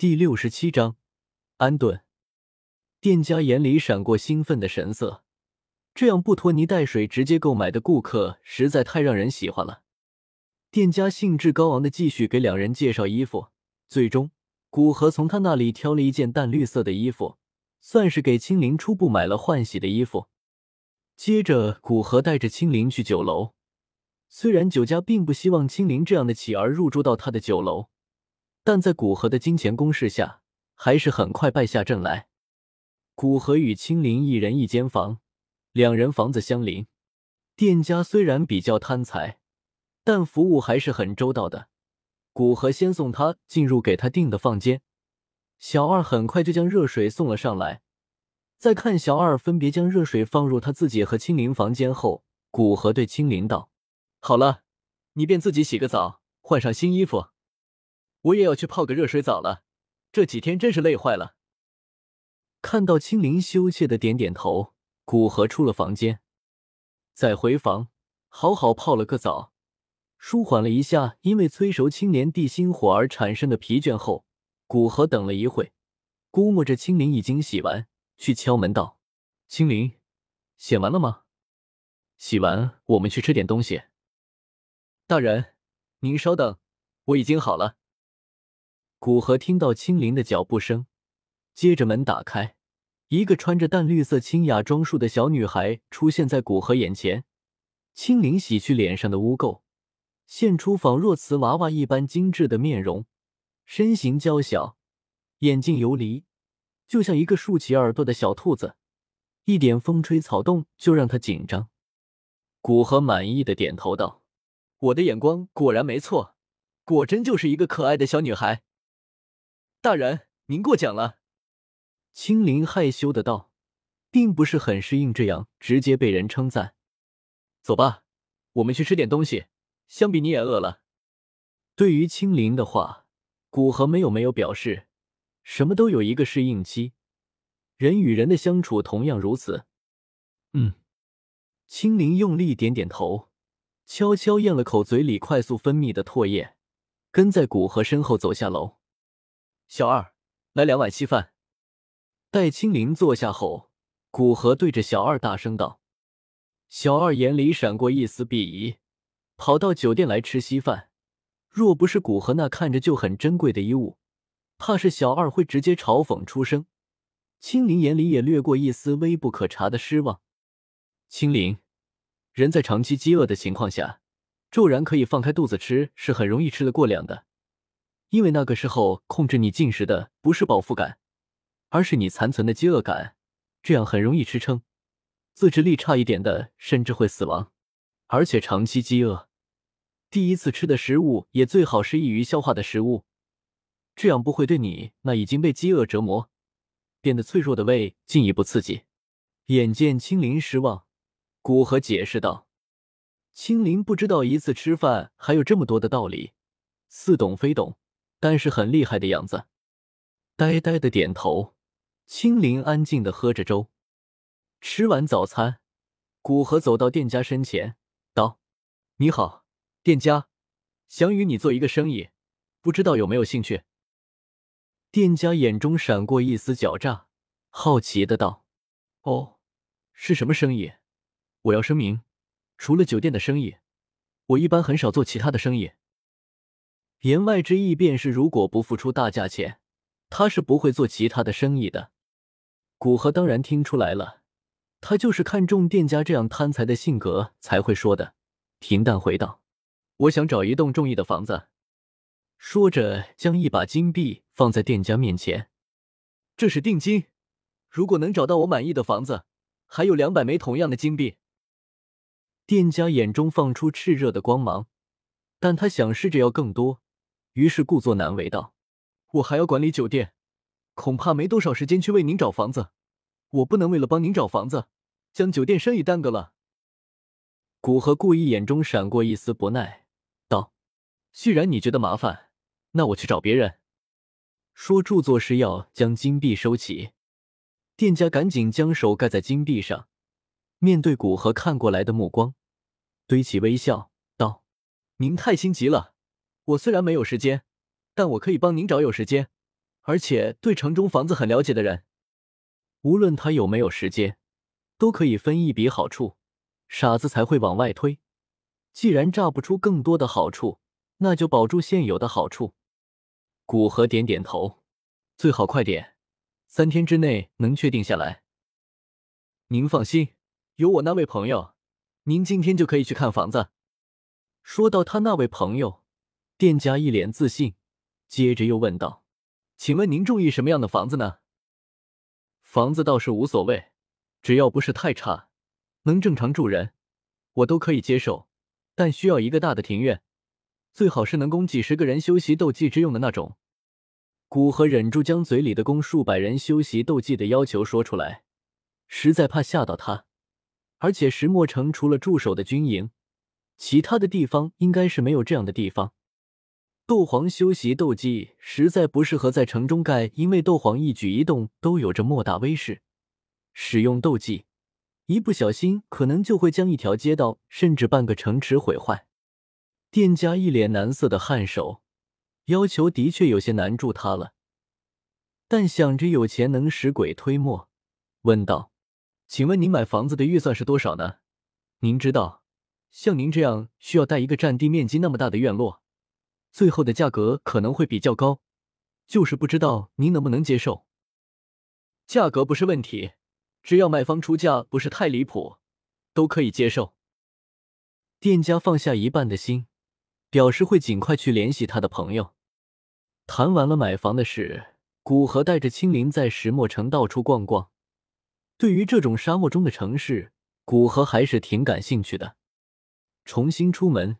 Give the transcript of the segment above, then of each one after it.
第六十七章安顿。店家眼里闪过兴奋的神色，这样不拖泥带水直接购买的顾客实在太让人喜欢了。店家兴致高昂的继续给两人介绍衣服，最终古河从他那里挑了一件淡绿色的衣服，算是给青灵初步买了换洗的衣服。接着，古河带着青灵去酒楼。虽然酒家并不希望青灵这样的乞儿入住到他的酒楼，但在古河的金钱攻势下，还是很快败下阵来。古河与青灵一人一间房，两人房子相邻。店家虽然比较贪财，但服务还是很周到的。古河先送他进入给他订的房间，小二很快就将热水送了上来。在看小二分别将热水放入他自己和青灵房间后，古河对青灵道：“好了，你便自己洗个澡，换上新衣服。我也要去泡个热水澡了，这几天真是累坏了。”看到青灵羞怯的点点头，古河出了房间，再回房好好泡了个澡，舒缓了一下因为催熟青莲地心火而产生的疲倦后，古河等了一会，估摸着青灵已经洗完。去敲门道：“青灵，写完了吗？洗完，我们去吃点东西。”大人，您稍等，我已经好了。古河听到青灵的脚步声，接着门打开，一个穿着淡绿色清雅装束的小女孩出现在古河眼前。青灵洗去脸上的污垢，现出仿若瓷娃娃一般精致的面容，身形娇小，眼睛游离。就像一个竖起耳朵的小兔子，一点风吹草动就让他紧张。古河满意的点头道：“我的眼光果然没错，果真就是一个可爱的小女孩。”大人，您过奖了。青灵害羞的道，并不是很适应这样直接被人称赞。走吧，我们去吃点东西。相比你也饿了。对于青灵的话，古河没有没有表示。什么都有一个适应期，人与人的相处同样如此。嗯，青灵用力点点头，悄悄咽了口嘴里快速分泌的唾液，跟在古河身后走下楼。小二，来两碗稀饭。待青灵坐下后，古河对着小二大声道：“小二眼里闪过一丝鄙夷，跑到酒店来吃稀饭，若不是古河那看着就很珍贵的衣物。”怕是小二会直接嘲讽出声，青灵眼里也掠过一丝微不可察的失望。青灵，人在长期饥饿的情况下，骤然可以放开肚子吃，是很容易吃得过量的。因为那个时候控制你进食的不是饱腹感，而是你残存的饥饿感，这样很容易吃撑，自制力差一点的甚至会死亡。而且长期饥饿，第一次吃的食物也最好是易于消化的食物。这样不会对你那已经被饥饿折磨、变得脆弱的胃进一步刺激。眼见青灵失望，古河解释道：“青灵不知道一次吃饭还有这么多的道理，似懂非懂，但是很厉害的样子。”呆呆的点头。青灵安静的喝着粥。吃完早餐，古河走到店家身前，道：“你好，店家，想与你做一个生意，不知道有没有兴趣？”店家眼中闪过一丝狡诈，好奇的道：“哦，是什么生意？我要声明，除了酒店的生意，我一般很少做其他的生意。”言外之意便是，如果不付出大价钱，他是不会做其他的生意的。古河当然听出来了，他就是看中店家这样贪财的性格才会说的，平淡回道：“我想找一栋中意的房子。”说着，将一把金币放在店家面前。这是定金，如果能找到我满意的房子，还有两百枚同样的金币。店家眼中放出炽热的光芒，但他想试着要更多，于是故作难为道：“我还要管理酒店，恐怕没多少时间去为您找房子。我不能为了帮您找房子，将酒店生意耽搁了。”古河故意眼中闪过一丝不耐，道：“既然你觉得麻烦。”那我去找别人。说著作时要将金币收起，店家赶紧将手盖在金币上，面对古河看过来的目光，堆起微笑道：“您太心急了，我虽然没有时间，但我可以帮您找有时间。而且对城中房子很了解的人，无论他有没有时间，都可以分一笔好处。傻子才会往外推。既然榨不出更多的好处，那就保住现有的好处。古河点点头，最好快点，三天之内能确定下来。您放心，有我那位朋友，您今天就可以去看房子。说到他那位朋友，店家一脸自信，接着又问道：“请问您中意什么样的房子呢？”房子倒是无所谓，只要不是太差，能正常住人，我都可以接受。但需要一个大的庭院，最好是能供几十个人修习斗技之用的那种。古河忍住将嘴里的供数百人修习斗技的要求说出来，实在怕吓到他。而且石墨城除了驻守的军营，其他的地方应该是没有这样的地方。斗皇修习斗技实在不适合在城中盖，因为斗皇一举一动都有着莫大威势，使用斗技。一不小心，可能就会将一条街道甚至半个城池毁坏。店家一脸难色的颔首，要求的确有些难住他了。但想着有钱能使鬼推磨，问道：“请问您买房子的预算是多少呢？您知道，像您这样需要带一个占地面积那么大的院落，最后的价格可能会比较高，就是不知道您能不能接受。价格不是问题。”只要卖方出价不是太离谱，都可以接受。店家放下一半的心，表示会尽快去联系他的朋友。谈完了买房的事，古河带着青林在石墨城到处逛逛。对于这种沙漠中的城市，古河还是挺感兴趣的。重新出门，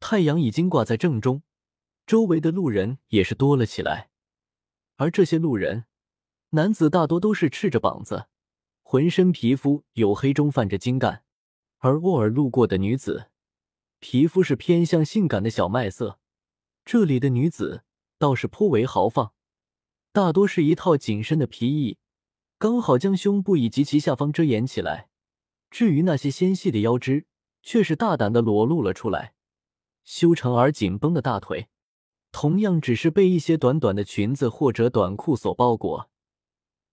太阳已经挂在正中，周围的路人也是多了起来。而这些路人，男子大多都是赤着膀子。浑身皮肤黝黑中泛着精干，而偶尔路过的女子，皮肤是偏向性感的小麦色。这里的女子倒是颇为豪放，大多是一套紧身的皮衣，刚好将胸部以及其下方遮掩起来。至于那些纤细的腰肢，却是大胆的裸露了出来，修长而紧绷的大腿，同样只是被一些短短的裙子或者短裤所包裹。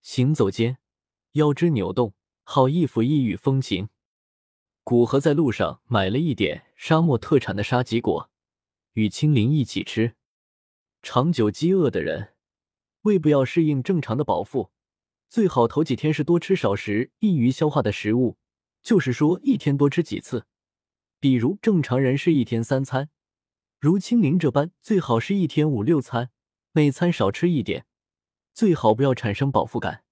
行走间。腰肢扭动，好一副异域风情。古河在路上买了一点沙漠特产的沙棘果，与青林一起吃。长久饥饿的人，胃部要适应正常的饱腹，最好头几天是多吃少食、易于消化的食物，就是说一天多吃几次。比如正常人是一天三餐，如青林这般，最好是一天五六餐，每餐少吃一点，最好不要产生饱腹感。